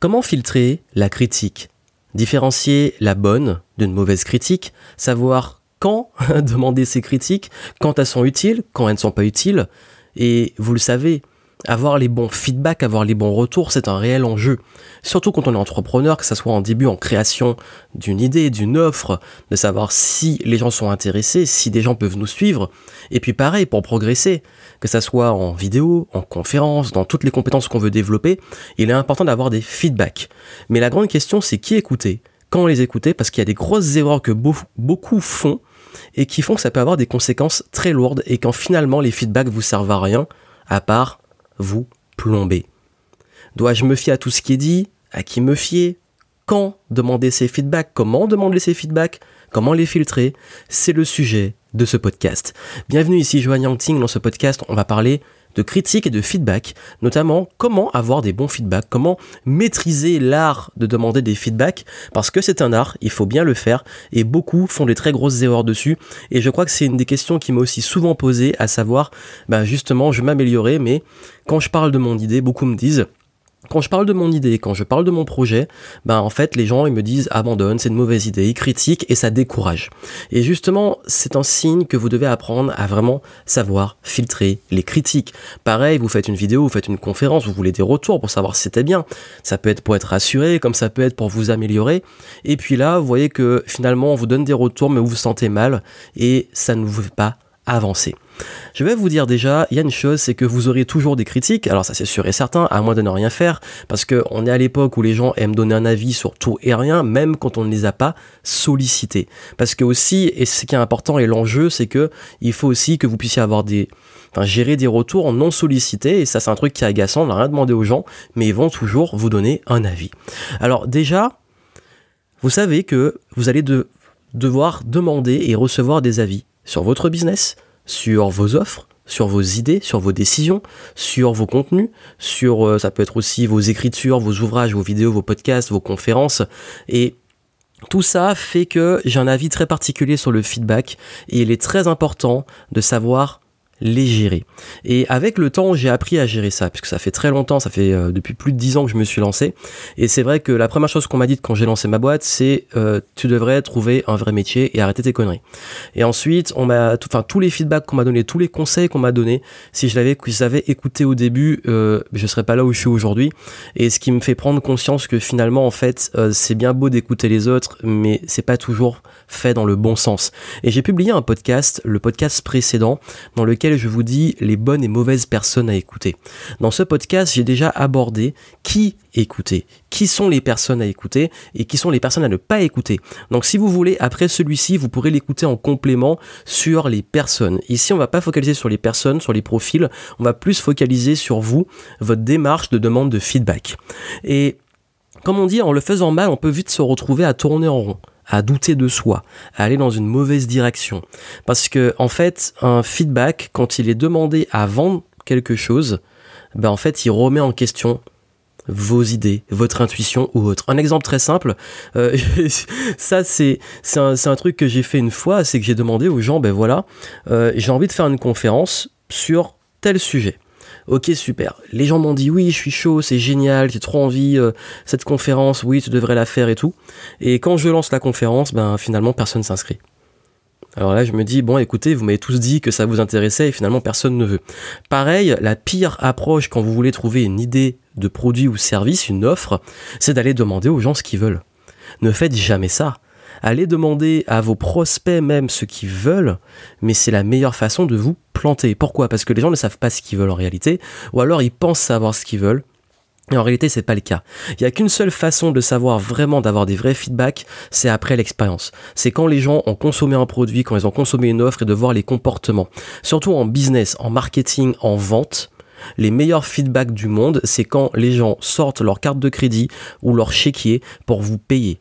Comment filtrer la critique? Différencier la bonne d'une mauvaise critique, savoir quand demander ces critiques, quand elles sont utiles, quand elles ne sont pas utiles? Et vous le savez, avoir les bons feedbacks, avoir les bons retours, c'est un réel enjeu. Surtout quand on est entrepreneur, que ce soit en début, en création d'une idée, d'une offre, de savoir si les gens sont intéressés, si des gens peuvent nous suivre. Et puis pareil, pour progresser, que ce soit en vidéo, en conférence, dans toutes les compétences qu'on veut développer, il est important d'avoir des feedbacks. Mais la grande question, c'est qui écouter? Quand les écouter? Parce qu'il y a des grosses erreurs que beaucoup font et qui font que ça peut avoir des conséquences très lourdes et quand finalement les feedbacks vous servent à rien, à part vous plomber. Dois-je me fier à tout ce qui est dit? À qui me fier? Quand demander ces feedbacks? Comment demander ces feedbacks? Comment les filtrer C'est le sujet de ce podcast. Bienvenue ici Joanne Yangting. Dans ce podcast, on va parler de critiques et de feedback, notamment comment avoir des bons feedbacks, comment maîtriser l'art de demander des feedbacks, parce que c'est un art, il faut bien le faire, et beaucoup font des très grosses erreurs dessus, et je crois que c'est une des questions qui m'a aussi souvent posée, à savoir, ben justement, je m'améliorer, mais quand je parle de mon idée, beaucoup me disent, quand je parle de mon idée, quand je parle de mon projet, ben en fait les gens ils me disent abandonne, c'est une mauvaise idée, ils critiquent et ça décourage. Et justement, c'est un signe que vous devez apprendre à vraiment savoir filtrer les critiques. Pareil, vous faites une vidéo, vous faites une conférence, vous voulez des retours pour savoir si c'était bien. Ça peut être pour être rassuré, comme ça peut être pour vous améliorer. Et puis là, vous voyez que finalement on vous donne des retours mais vous vous sentez mal et ça ne vous fait pas avancer. Je vais vous dire déjà, il y a une chose, c'est que vous aurez toujours des critiques, alors ça c'est sûr et certain, à moins de ne rien faire, parce qu'on est à l'époque où les gens aiment donner un avis sur tout et rien, même quand on ne les a pas sollicités. Parce que aussi, et ce qui est important et l'enjeu, c'est que il faut aussi que vous puissiez avoir des, enfin gérer des retours non sollicités, et ça c'est un truc qui est agaçant, on n'a rien demandé aux gens, mais ils vont toujours vous donner un avis. Alors déjà, vous savez que vous allez devoir demander et recevoir des avis sur votre business, sur vos offres, sur vos idées, sur vos décisions, sur vos contenus, sur euh, ça peut être aussi vos écritures, vos ouvrages, vos vidéos, vos podcasts, vos conférences. Et tout ça fait que j'ai un avis très particulier sur le feedback et il est très important de savoir les gérer. Et avec le temps, j'ai appris à gérer ça, puisque ça fait très longtemps, ça fait euh, depuis plus de dix ans que je me suis lancé. Et c'est vrai que la première chose qu'on m'a dit quand j'ai lancé ma boîte, c'est euh, tu devrais trouver un vrai métier et arrêter tes conneries. Et ensuite, on m'a, enfin tous les feedbacks qu'on m'a donné, tous les conseils qu'on m'a donné, si je l'avais, j'avais écouté au début, euh, je serais pas là où je suis aujourd'hui. Et ce qui me fait prendre conscience que finalement, en fait, euh, c'est bien beau d'écouter les autres, mais c'est pas toujours fait dans le bon sens. Et j'ai publié un podcast, le podcast précédent, dans lequel je vous dis les bonnes et mauvaises personnes à écouter. Dans ce podcast, j'ai déjà abordé qui écouter, qui sont les personnes à écouter et qui sont les personnes à ne pas écouter. Donc si vous voulez, après celui-ci, vous pourrez l'écouter en complément sur les personnes. Ici, on va pas focaliser sur les personnes, sur les profils, on va plus focaliser sur vous, votre démarche de demande de feedback. Et comme on dit, en le faisant mal, on peut vite se retrouver à tourner en rond à douter de soi, à aller dans une mauvaise direction. Parce que, en fait, un feedback, quand il est demandé à vendre quelque chose, ben en fait, il remet en question vos idées, votre intuition ou autre. Un exemple très simple, euh, ça c'est un, un, truc que j'ai fait une fois, c'est que j'ai demandé aux gens, ben voilà, euh, j'ai envie de faire une conférence sur tel sujet. Ok, super. Les gens m'ont dit oui, je suis chaud, c'est génial, j'ai trop envie, euh, cette conférence, oui, tu devrais la faire et tout. Et quand je lance la conférence, ben finalement personne s'inscrit. Alors là, je me dis, bon, écoutez, vous m'avez tous dit que ça vous intéressait et finalement personne ne veut. Pareil, la pire approche quand vous voulez trouver une idée de produit ou service, une offre, c'est d'aller demander aux gens ce qu'ils veulent. Ne faites jamais ça allez demander à vos prospects même ce qu'ils veulent, mais c'est la meilleure façon de vous planter. Pourquoi? Parce que les gens ne savent pas ce qu'ils veulent en réalité, ou alors ils pensent savoir ce qu'ils veulent, et en réalité, c'est pas le cas. Il n'y a qu'une seule façon de savoir vraiment d'avoir des vrais feedbacks, c'est après l'expérience. C'est quand les gens ont consommé un produit, quand ils ont consommé une offre et de voir les comportements. Surtout en business, en marketing, en vente. Les meilleurs feedbacks du monde, c'est quand les gens sortent leur carte de crédit ou leur chéquier pour vous payer.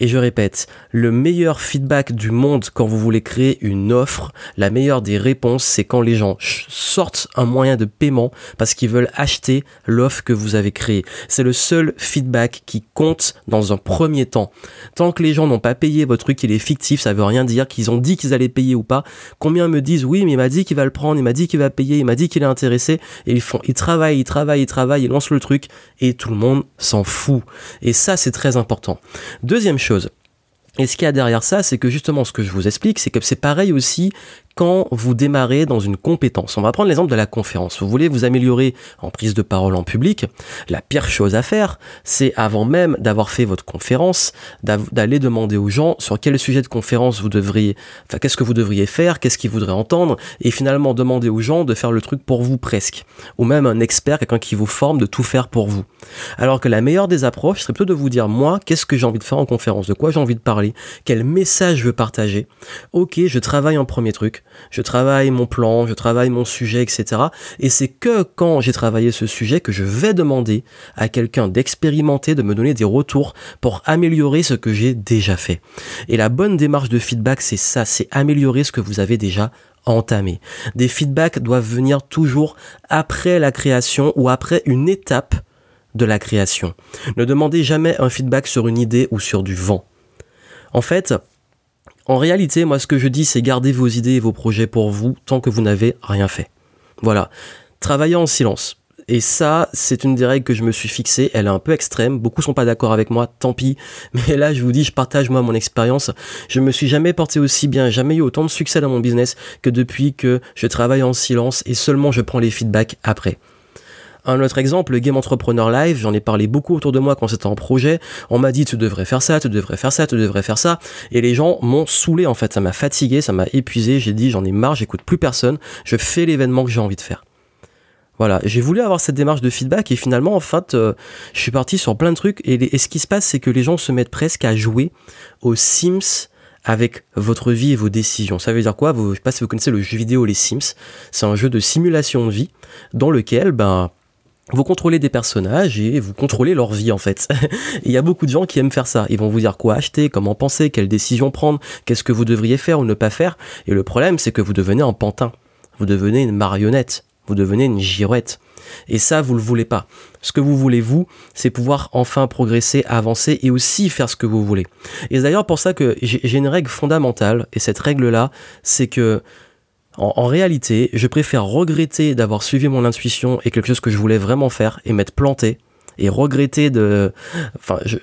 Et je répète, le meilleur feedback du monde quand vous voulez créer une offre, la meilleure des réponses, c'est quand les gens sortent un moyen de paiement parce qu'ils veulent acheter l'offre que vous avez créée. C'est le seul feedback qui compte dans un premier temps. Tant que les gens n'ont pas payé votre truc, il est fictif, ça veut rien dire qu'ils ont dit qu'ils allaient payer ou pas. Combien me disent oui, mais il m'a dit qu'il va le prendre, il m'a dit qu'il va payer, il m'a dit qu'il est intéressé et ils font, ils travaillent, ils travaillent, ils travaillent, ils lancent le truc et tout le monde s'en fout. Et ça, c'est très important. Deuxième chose, et ce qu'il y a derrière ça, c'est que justement ce que je vous explique, c'est que c'est pareil aussi quand vous démarrez dans une compétence. On va prendre l'exemple de la conférence. Vous voulez vous améliorer en prise de parole en public. La pire chose à faire, c'est avant même d'avoir fait votre conférence, d'aller demander aux gens sur quel sujet de conférence vous devriez, enfin, qu'est-ce que vous devriez faire, qu'est-ce qu'ils voudraient entendre, et finalement demander aux gens de faire le truc pour vous presque. Ou même un expert, quelqu'un qui vous forme de tout faire pour vous. Alors que la meilleure des approches serait plutôt de vous dire, moi, qu'est-ce que j'ai envie de faire en conférence, de quoi j'ai envie de parler, quel message je veux partager? Ok, je travaille en premier truc je travaille mon plan, je travaille mon sujet, etc. Et c'est que quand j'ai travaillé ce sujet que je vais demander à quelqu'un d'expérimenter, de me donner des retours pour améliorer ce que j'ai déjà fait. Et la bonne démarche de feedback, c'est ça, c'est améliorer ce que vous avez déjà entamé. Des feedbacks doivent venir toujours après la création ou après une étape de la création. Ne demandez jamais un feedback sur une idée ou sur du vent. En fait, en réalité, moi, ce que je dis, c'est garder vos idées et vos projets pour vous tant que vous n'avez rien fait. Voilà. Travaillez en silence. Et ça, c'est une des règles que je me suis fixée. Elle est un peu extrême. Beaucoup sont pas d'accord avec moi. Tant pis. Mais là, je vous dis, je partage moi mon expérience. Je me suis jamais porté aussi bien, jamais eu autant de succès dans mon business que depuis que je travaille en silence et seulement je prends les feedbacks après. Un autre exemple, le Game Entrepreneur Live, j'en ai parlé beaucoup autour de moi quand c'était en projet. On m'a dit tu devrais faire ça, tu devrais faire ça, tu devrais faire ça. Et les gens m'ont saoulé en fait, ça m'a fatigué, ça m'a épuisé. J'ai dit j'en ai marre, j'écoute plus personne, je fais l'événement que j'ai envie de faire. Voilà, j'ai voulu avoir cette démarche de feedback et finalement, en fait, euh, je suis parti sur plein de trucs et, ce qui se passe, c'est que les gens se mettent presque à jouer aux Sims avec votre vie et vos décisions. Ça veut dire quoi? Vous, Je sais pas si vous connaissez le jeu vidéo Les Sims. C'est un jeu de simulation de vie dans lequel, ben, vous contrôlez des personnages et vous contrôlez leur vie en fait. Il y a beaucoup de gens qui aiment faire ça. Ils vont vous dire quoi acheter, comment penser, quelles décisions prendre, qu'est-ce que vous devriez faire ou ne pas faire. Et le problème, c'est que vous devenez un pantin. Vous devenez une marionnette. Vous devenez une girouette. Et ça, vous le voulez pas. Ce que vous voulez, vous, c'est pouvoir enfin progresser, avancer et aussi faire ce que vous voulez. Et d'ailleurs pour ça que j'ai une règle fondamentale. Et cette règle-là, c'est que en, réalité, je préfère regretter d'avoir suivi mon intuition et quelque chose que je voulais vraiment faire et m'être planté et regretter de, enfin, je,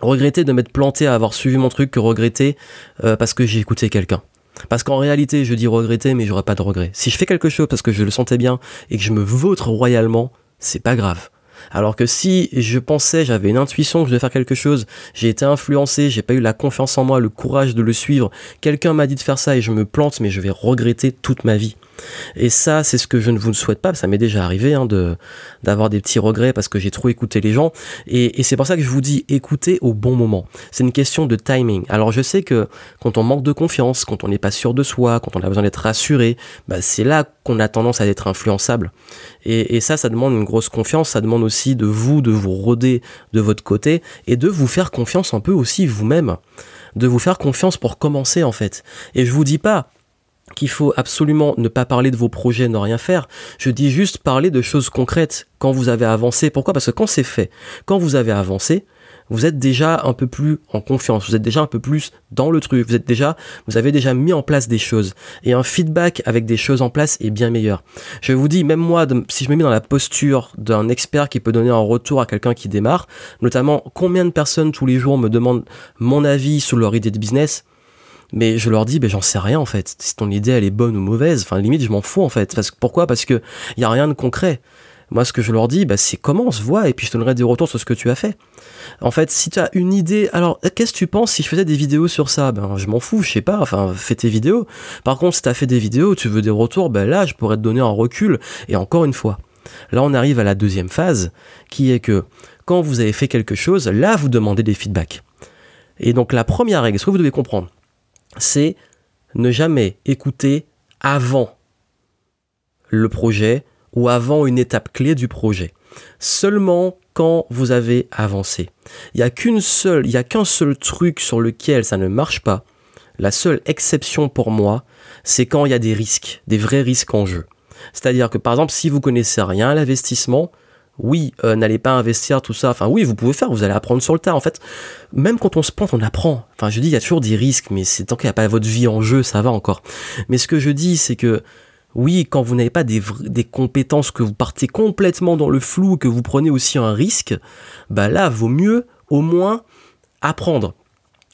regretter de m'être planté à avoir suivi mon truc que regretter euh, parce que j'ai écouté quelqu'un. Parce qu'en réalité, je dis regretter, mais j'aurais pas de regret. Si je fais quelque chose parce que je le sentais bien et que je me vautre royalement, c'est pas grave. Alors que si je pensais, j'avais une intuition que je devais faire quelque chose, j'ai été influencé, j'ai pas eu la confiance en moi, le courage de le suivre, quelqu'un m'a dit de faire ça et je me plante, mais je vais regretter toute ma vie. Et ça, c'est ce que je ne vous souhaite pas. Ça m'est déjà arrivé hein, de d'avoir des petits regrets parce que j'ai trop écouté les gens. Et, c'est pour ça que je vous dis écoutez au bon moment. C'est une question de timing. Alors je sais que quand on manque de confiance, quand on n'est pas sûr de soi, quand on a besoin d'être rassuré, bah, c'est là qu'on a tendance à être influençable. Et, et ça, ça demande une grosse confiance. Ça demande aussi de vous, de vous rôder de votre côté et de vous faire confiance un peu aussi vous-même de vous faire confiance pour commencer en fait. Et je vous dis pas, qu'il faut absolument ne pas parler de vos projets, ne rien faire. Je dis juste parler de choses concrètes quand vous avez avancé. Pourquoi? Parce que quand c'est fait, quand vous avez avancé, vous êtes déjà un peu plus en confiance, vous êtes déjà un peu plus dans le truc, vous avez déjà mis en place des choses. Et un feedback avec des choses en place est bien meilleur. Je vous dis, même moi, si je me mets dans la posture d'un expert qui peut donner un retour à quelqu'un qui démarre, notamment combien de personnes tous les jours me demandent mon avis sur leur idée de business, mais je leur dis ben j'en sais rien en fait. Si ton idée elle est bonne ou mauvaise enfin limite je m'en fous en fait. Parce pourquoi? Parce que y a rien de concret. Moi ce que je leur dis ben, c'est comment on se voit et puis je te donnerai des retours sur ce que tu as fait. En fait si tu as une idée alors qu'est-ce que tu penses si je faisais des vidéos sur ça? Ben je m'en fous je sais pas enfin fais tes vidéos. Par contre si tu as fait des vidéos tu veux des retours ben là je pourrais te donner un recul. Et encore une fois là on arrive à la deuxième phase qui est que quand vous avez fait quelque chose là vous demandez des feedbacks. Et donc la première règle ce que vous devez comprendre? C'est ne jamais écouter avant le projet ou avant une étape clé du projet. Seulement quand vous avez avancé. Il n'y a qu'une seule, il y a qu'un seul truc sur lequel ça ne marche pas. La seule exception pour moi, c'est quand il y a des risques, des vrais risques en jeu. C'est-à-dire que par exemple, si vous connaissez rien à l'investissement, oui, euh, n'allez pas investir tout ça. Enfin, oui, vous pouvez faire, vous allez apprendre sur le tas. En fait, même quand on se plante, on apprend. Enfin, je dis, il y a toujours des risques, mais c'est tant qu'il n'y a pas votre vie en jeu, ça va encore. Mais ce que je dis, c'est que oui, quand vous n'avez pas des, des, compétences, que vous partez complètement dans le flou, que vous prenez aussi un risque, bah là, vaut mieux au moins apprendre,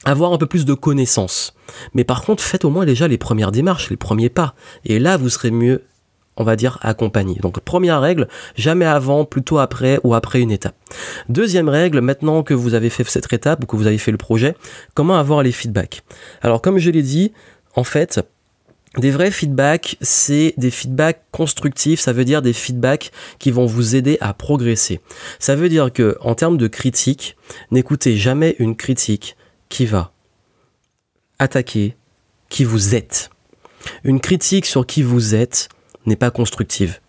avoir un peu plus de connaissances. Mais par contre, faites au moins déjà les premières démarches, les premiers pas. Et là, vous serez mieux, on va dire, accompagné. Donc première règle, jamais avant, plutôt après ou après une étape. Deuxième règle, maintenant que vous avez fait cette étape ou que vous avez fait le projet, comment avoir les feedbacks? Alors comme je l'ai dit, en fait, des vrais feedbacks, c'est des feedbacks constructifs, ça veut dire des feedbacks qui vont vous aider à progresser. Ça veut dire que en termes de critique, n'écoutez jamais une critique qui va attaquer qui vous êtes. Une critique sur qui vous êtes n'est pas constructive.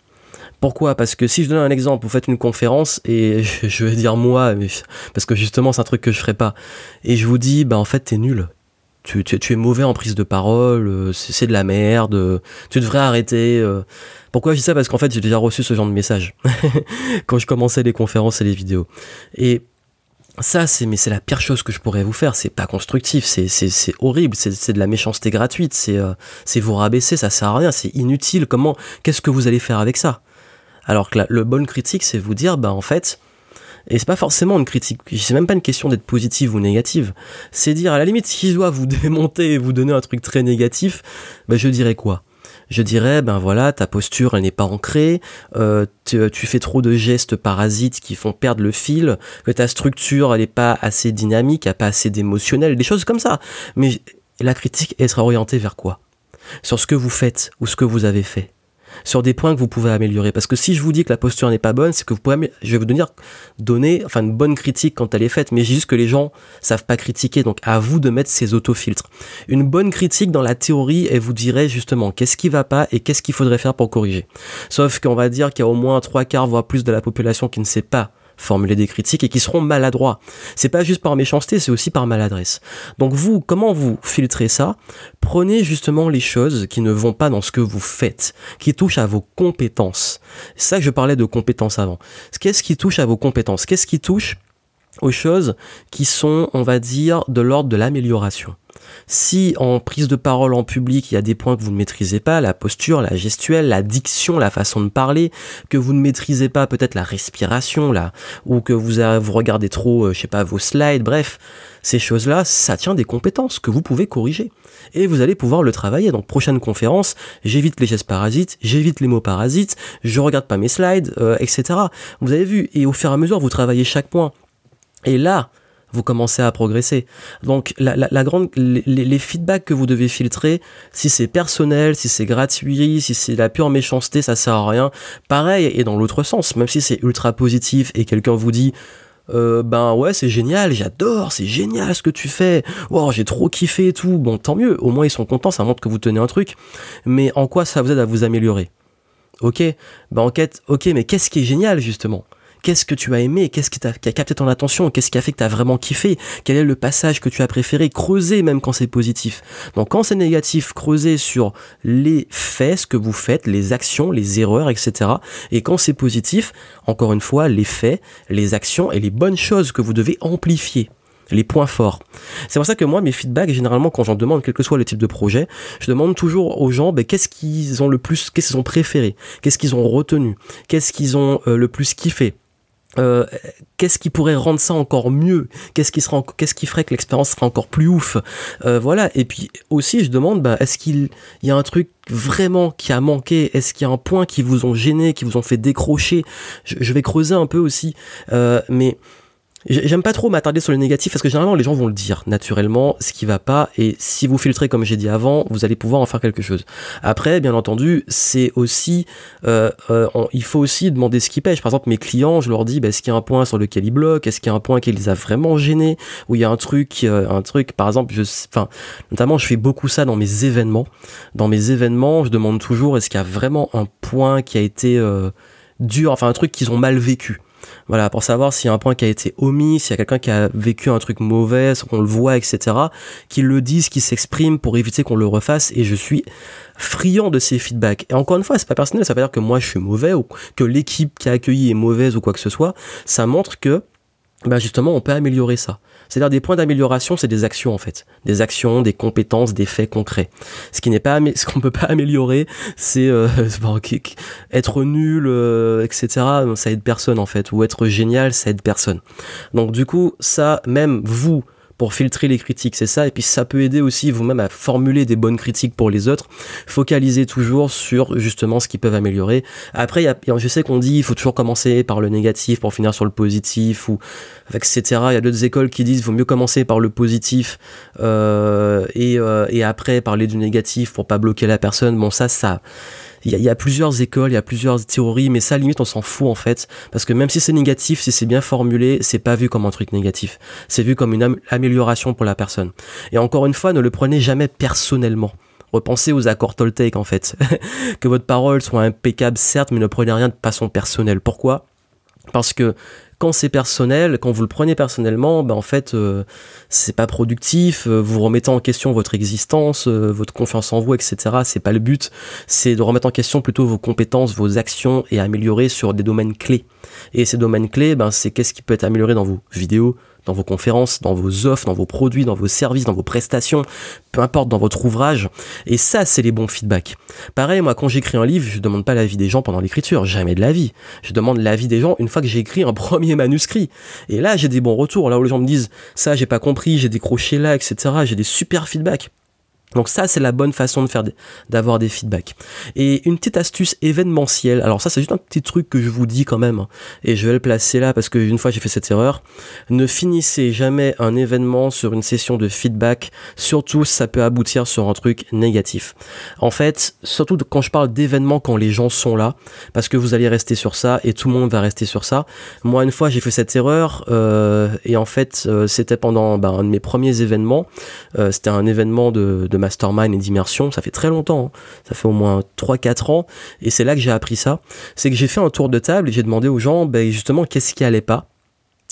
Pourquoi? Parce que si je donne un exemple, vous faites une conférence et je vais dire moi, parce que justement c'est un truc que je ferai pas, et je vous dis bah en fait t'es nul, tu, tu, es mauvais en prise de parole, euh, c'est de la merde, euh, tu devrais arrêter. Euh. Pourquoi je dis ça? Parce qu'en fait, j'ai déjà reçu ce genre de message quand je commençais les conférences et les vidéos. Et ça, c'est mais c'est la pire chose que je pourrais vous faire. C'est pas constructif, c'est c'est horrible, c'est de la méchanceté gratuite, c'est c'est vous rabaisser, ça sert à rien, c'est inutile. Comment Qu'est-ce que vous allez faire avec ça? Alors que la, le bon critique, c'est vous dire, bah en fait, et c'est pas forcément une critique, c'est même pas une question d'être positive ou négative. C'est dire, à la limite, si je dois vous démonter et vous donner un truc très négatif, ben je dirais quoi? Je dirais, ben voilà, ta posture, elle n'est pas ancrée, euh, tu, fais trop de gestes parasites qui font perdre le fil, que ta structure, elle n'est pas assez dynamique, elle pas assez d'émotionnel, des choses comme ça. Mais la critique, elle sera orientée vers quoi? Sur ce que vous faites ou ce que vous avez fait sur des points que vous pouvez améliorer. Parce que si je vous dis que la posture n'est pas bonne, c'est que vous pouvez, je vais vous donner, donner, enfin, une bonne critique quand elle est faite, mais juste que les gens savent pas critiquer. Donc, à vous de mettre ces autofiltres. Une bonne critique dans la théorie, elle vous dirait justement qu'est-ce qui va pas et qu'est-ce qu'il faudrait faire pour corriger. Sauf qu'on va dire qu'il y a au moins trois quarts, voire plus de la population qui ne sait pas formuler des critiques et qui seront maladroits. C'est pas juste par méchanceté, c'est aussi par maladresse. Donc vous, comment vous filtrez ça? Prenez justement les choses qui ne vont pas dans ce que vous faites, qui touchent à vos compétences. C'est ça que je parlais de compétences avant. Qu'est-ce qui touche à vos compétences? Qu'est-ce qui touche aux choses qui sont, on va dire, de l'ordre de l'amélioration? Si en prise de parole en public, il y a des points que vous ne maîtrisez pas, la posture, la gestuelle, la diction, la façon de parler, que vous ne maîtrisez pas peut-être la respiration là, ou que vous, regardez trop, euh, je sais pas, vos slides, bref, ces choses-là, ça tient des compétences que vous pouvez corriger. Et vous allez pouvoir le travailler. Donc prochaine conférence, j'évite les gestes parasites, j'évite les mots parasites, je regarde pas mes slides, euh, etc. Vous avez vu, et au fur et à mesure, vous travaillez chaque point. Et là, vous commencez à progresser. Donc la, la, grande, les, feedbacks que vous devez filtrer, si c'est personnel, si c'est gratuit, si c'est la pure méchanceté, ça sert à rien. Pareil et dans l'autre sens, même si c'est ultra positif et quelqu'un vous dit euh, ben ouais c'est génial, j'adore, c'est génial ce que tu fais, wow j'ai trop kiffé et tout, bon tant mieux, au moins ils sont contents, ça montre que vous tenez un truc, mais en quoi ça vous aide à vous améliorer? Ok, ben enquête, ok mais qu'est-ce qui est génial justement? Qu'est-ce que tu as aimé Qu'est-ce qui, a, capté ton attention Qu'est-ce qui a fait que tu as vraiment kiffé? Quel est le passage que tu as préféré Creuser même quand c'est positif? Donc quand c'est négatif, creuser sur les faits, ce que vous faites, les actions, les erreurs, etc. Et quand c'est positif, encore une fois, les faits, les actions et les bonnes choses que vous devez amplifier les points forts. C'est pour ça que moi, mes feedbacks, généralement, quand j'en demande, quel que soit le type de projet, je demande toujours aux gens, ben, qu'est-ce qu'ils ont le plus, qu'est-ce qu'ils ont préféré, qu'est-ce qu'ils ont retenu, qu'est-ce qu'ils ont euh, le plus kiffé? Euh, qu'est-ce qui pourrait rendre ça encore mieux? Qu'est-ce qui ferait que l'expérience sera encore plus ouf? Euh, Voilà. Et puis aussi, je demande, bah, est-ce qu'il y a un truc vraiment qui a manqué? Est-ce qu'il y a un point qui vous ont gêné, qui vous ont fait décrocher? Je, je, vais creuser un peu aussi, euh, mais J'aime pas trop m'attarder sur le négatif parce que généralement les gens vont le dire naturellement ce qui va pas et si vous filtrez comme j'ai dit avant vous allez pouvoir en faire quelque chose. Après bien entendu c'est aussi euh, euh, il faut aussi demander ce qui pêche. Par exemple mes clients je leur dis bah, est-ce qu'il y a un point sur lequel ils bloquent, est-ce qu'il y a un point qui les a vraiment gênés ou il y a un truc euh, un truc par exemple je enfin notamment je fais beaucoup ça dans mes événements. Dans mes événements je demande toujours est-ce qu'il y a vraiment un point qui a été dur enfin un truc qu'ils ont mal vécu? Voilà, pour savoir s'il y a un point qui a été omis, s'il y a quelqu'un qui a vécu un truc mauvais, qu'on le voit, etc. Qu'il le dise, qu'il s'exprime pour éviter qu'on le refasse. Et je suis friand de ces feedbacks. Et encore une fois, c'est pas personnel, ça veut dire que moi je suis mauvais ou que l'équipe qui a accueilli est mauvaise ou quoi que ce soit. Ça montre que, bah justement, on peut améliorer ça. C'est-à-dire des points d'amélioration, c'est des actions en fait, des actions, des compétences, des faits concrets. Ce qui n'est pas, ce qu'on peut pas améliorer, c'est euh, être nul, euh, etc. Ça aide personne en fait, ou être génial, ça aide personne. Donc du coup, ça, même vous, pour filtrer les critiques, c'est ça. Et puis ça peut aider aussi vous-même à formuler des bonnes critiques pour les autres. Focalisez toujours sur justement ce qu'ils peuvent améliorer. Après, y a, je sais qu'on dit il faut toujours commencer par le négatif pour finir sur le positif ou etc. Il y a d'autres écoles qui disent il vaut mieux commencer par le positif euh, et, euh, et après parler du négatif pour pas bloquer la personne. Bon ça, ça il y, a plusieurs écoles, il y a plusieurs théories, mais ça limite on s'en fout en fait, parce que même si c'est négatif, si c'est bien formulé, c'est pas vu comme un truc négatif, c'est vu comme une amélioration pour la personne. Et encore une fois, ne le prenez jamais personnellement. Repensez aux accords Toltec en fait. que votre parole soit impeccable certes, mais ne prenez rien de façon personnelle. Pourquoi? Parce que quand c'est personnel, quand vous le prenez personnellement, ben en fait, euh, c'est pas productif. Euh, vous remettez en question votre existence, euh, votre confiance en vous, etc. C'est pas le but. C'est de remettre en question plutôt vos compétences, vos actions et améliorer sur des domaines clés. Et ces domaines clés, ben c'est qu'est-ce qui peut être amélioré dans vos vidéos, dans vos conférences, dans vos offres, dans vos produits, dans vos services, dans vos prestations, peu importe, dans votre ouvrage. Et ça, c'est les bons feedbacks. Pareil, moi, quand j'écris un livre, je demande pas l'avis des gens pendant l'écriture, jamais de l'avis. Je demande l'avis des gens une fois que j'ai écrit un premier manuscrit. Et là, j'ai des bons retours. Là où les gens me disent, ça, j'ai pas compris, j'ai décroché là, etc. J'ai des super feedbacks. Donc ça, c'est la bonne façon de faire d'avoir des feedbacks. Et une petite astuce événementielle. Alors ça, c'est juste un petit truc que je vous dis quand même, hein, et je vais le placer là parce que une fois j'ai fait cette erreur. Ne finissez jamais un événement sur une session de feedback, surtout ça peut aboutir sur un truc négatif. En fait, surtout quand je parle d'événements quand les gens sont là, parce que vous allez rester sur ça et tout le monde va rester sur ça. Moi, une fois, j'ai fait cette erreur euh, et en fait, euh, c'était pendant ben, un de mes premiers événements. Euh, c'était un événement de, de mastermind et d'immersion, ça fait très longtemps, hein. ça fait au moins 3-4 ans, et c'est là que j'ai appris ça, c'est que j'ai fait un tour de table et j'ai demandé aux gens, ben justement, qu'est-ce qui allait pas,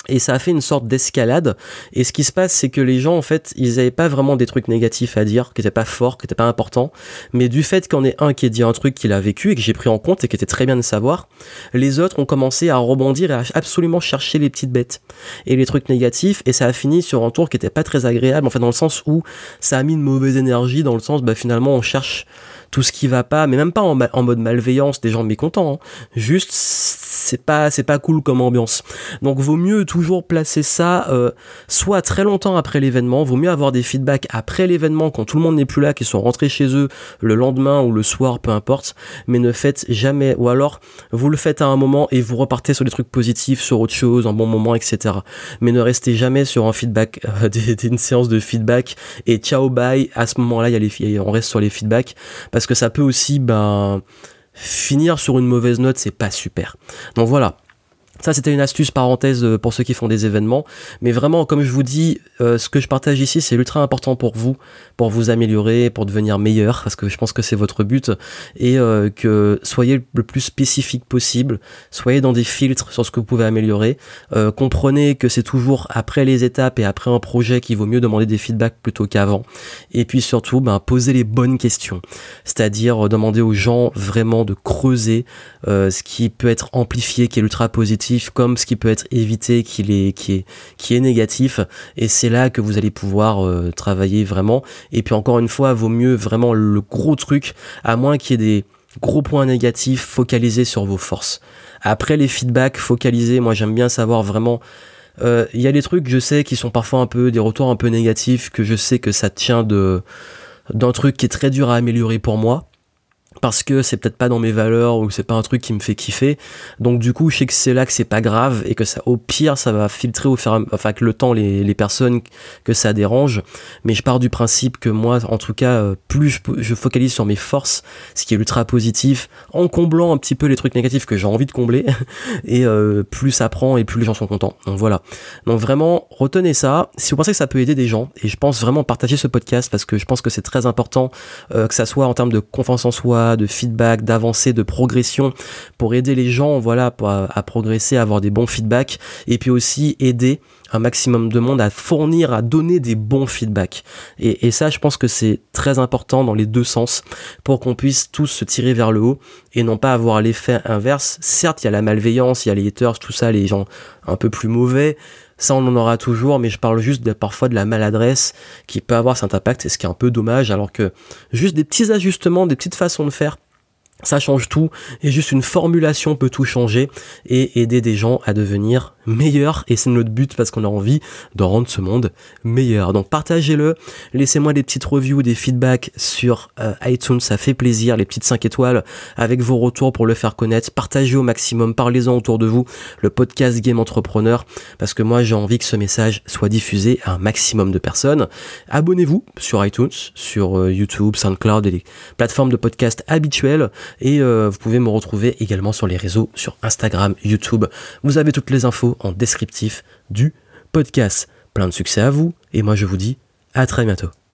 et ça a fait une sorte d'escalade. Et ce qui se passe, c'est que les gens, en fait, ils n'avaient pas vraiment des trucs négatifs à dire, qui n'étaient pas forts, qui n'étaient pas importants. Mais du fait qu'on ait un qui ait dit un truc qu'il a vécu et que j'ai pris en compte et qui était très bien de savoir, les autres ont commencé à rebondir et à absolument chercher les petites bêtes et les trucs négatifs. Et ça a fini sur un tour qui était pas très agréable, en fait, dans le sens où ça a mis une mauvaise énergie, dans le sens, bah, finalement, on cherche tout ce qui va pas, mais même pas en, mode malveillance, des gens mécontents. Hein. Juste, c'est pas, c'est pas cool comme ambiance. Donc, vaut mieux toujours placer ça, euh, soit très longtemps après l'événement. Vaut mieux avoir des feedbacks après l'événement, quand tout le monde n'est plus là, qu'ils sont rentrés chez eux le lendemain ou le soir, peu importe. Mais ne faites jamais, ou alors vous le faites à un moment et vous repartez sur des trucs positifs, sur autre chose, un bon moment, etc. Mais ne restez jamais sur un feedback, euh, une séance de feedback et ciao bye. À ce moment-là, il y a les, on reste sur les feedbacks parce que ça peut aussi ben, finir sur une mauvaise note, c'est pas super. Donc voilà, ça, c'était une astuce parenthèse euh, pour ceux qui font des événements. Mais vraiment, comme je vous dis, euh, ce que je partage ici, c'est ultra important pour vous, pour vous améliorer, pour devenir meilleur, parce que je pense que c'est votre but. Et euh, que soyez le plus spécifique possible, soyez dans des filtres sur ce que vous pouvez améliorer. comprenez que c'est toujours après les étapes et après un projet qu'il vaut mieux demander des feedbacks plutôt qu'avant. Et puis surtout, ben, posez les bonnes questions. C'est-à-dire demander aux gens vraiment de creuser ce qui peut être amplifié, qui est ultra positif comme ce qui peut être évité qui est, qui est, qui est négatif. Et c'est là que vous allez pouvoir euh, travailler vraiment. Et puis encore une fois, vaut mieux vraiment le gros truc, à moins qu'il y ait des gros points négatifs, focaliser sur vos forces. Après les feedbacks, focaliser, moi j'aime bien savoir vraiment euh, il y a des trucs, je sais, qui sont parfois un peu des retours un peu négatifs, que je sais que ça tient de d'un truc qui est très dur à améliorer pour moi parce que c'est peut-être pas dans mes valeurs ou c'est pas un truc qui me fait kiffer. Donc du coup, je sais que c'est là que c'est pas grave et que ça, au pire, ça va filtrer au fur enfin que le temps les, les, personnes que ça dérange. Mais je pars du principe que moi, en tout cas, euh, plus je, focalise sur mes forces, ce qui est ultra positif, en comblant un petit peu les trucs négatifs que j'ai envie de combler, et euh, plus ça prend et plus les gens sont contents. Donc voilà. Donc vraiment, retenez ça. Si vous pensez que ça peut aider des gens, et je pense vraiment partager ce podcast parce que je pense que c'est très important, euh, que ça soit en termes de confiance en soi de feedback, d'avancée, de progression pour aider les gens, voilà, à, progresser, à avoir des bons feedbacks et puis aussi aider un maximum de monde à fournir, à donner des bons feedbacks. Et, et ça, je pense que c'est très important dans les deux sens pour qu'on puisse tous se tirer vers le haut et non pas avoir l'effet inverse. Certes, il y a la malveillance, il y a les haters, tout ça, les gens un peu plus mauvais. Ça, on en aura toujours, mais je parle juste de, parfois de la maladresse qui peut avoir cet impact, et ce qui est un peu dommage, alors que juste des petits ajustements, des petites façons de faire ça change tout et juste une formulation peut tout changer et aider des gens à devenir meilleurs et c'est notre but parce qu'on a envie de rendre ce monde meilleur. Donc partagez-le, laissez-moi des petites reviews, des feedbacks sur euh, iTunes, ça fait plaisir, les petites 5 étoiles avec vos retours pour le faire connaître. Partagez au maximum, parlez-en autour de vous, le podcast Game Entrepreneur parce que moi j'ai envie que ce message soit diffusé à un maximum de personnes. Abonnez-vous sur iTunes, sur euh, YouTube, SoundCloud et les plateformes de podcast habituelles. Et euh, vous pouvez me retrouver également sur les réseaux, sur Instagram, YouTube. Vous avez toutes les infos en descriptif du podcast. Plein de succès à vous, et moi je vous dis à très bientôt.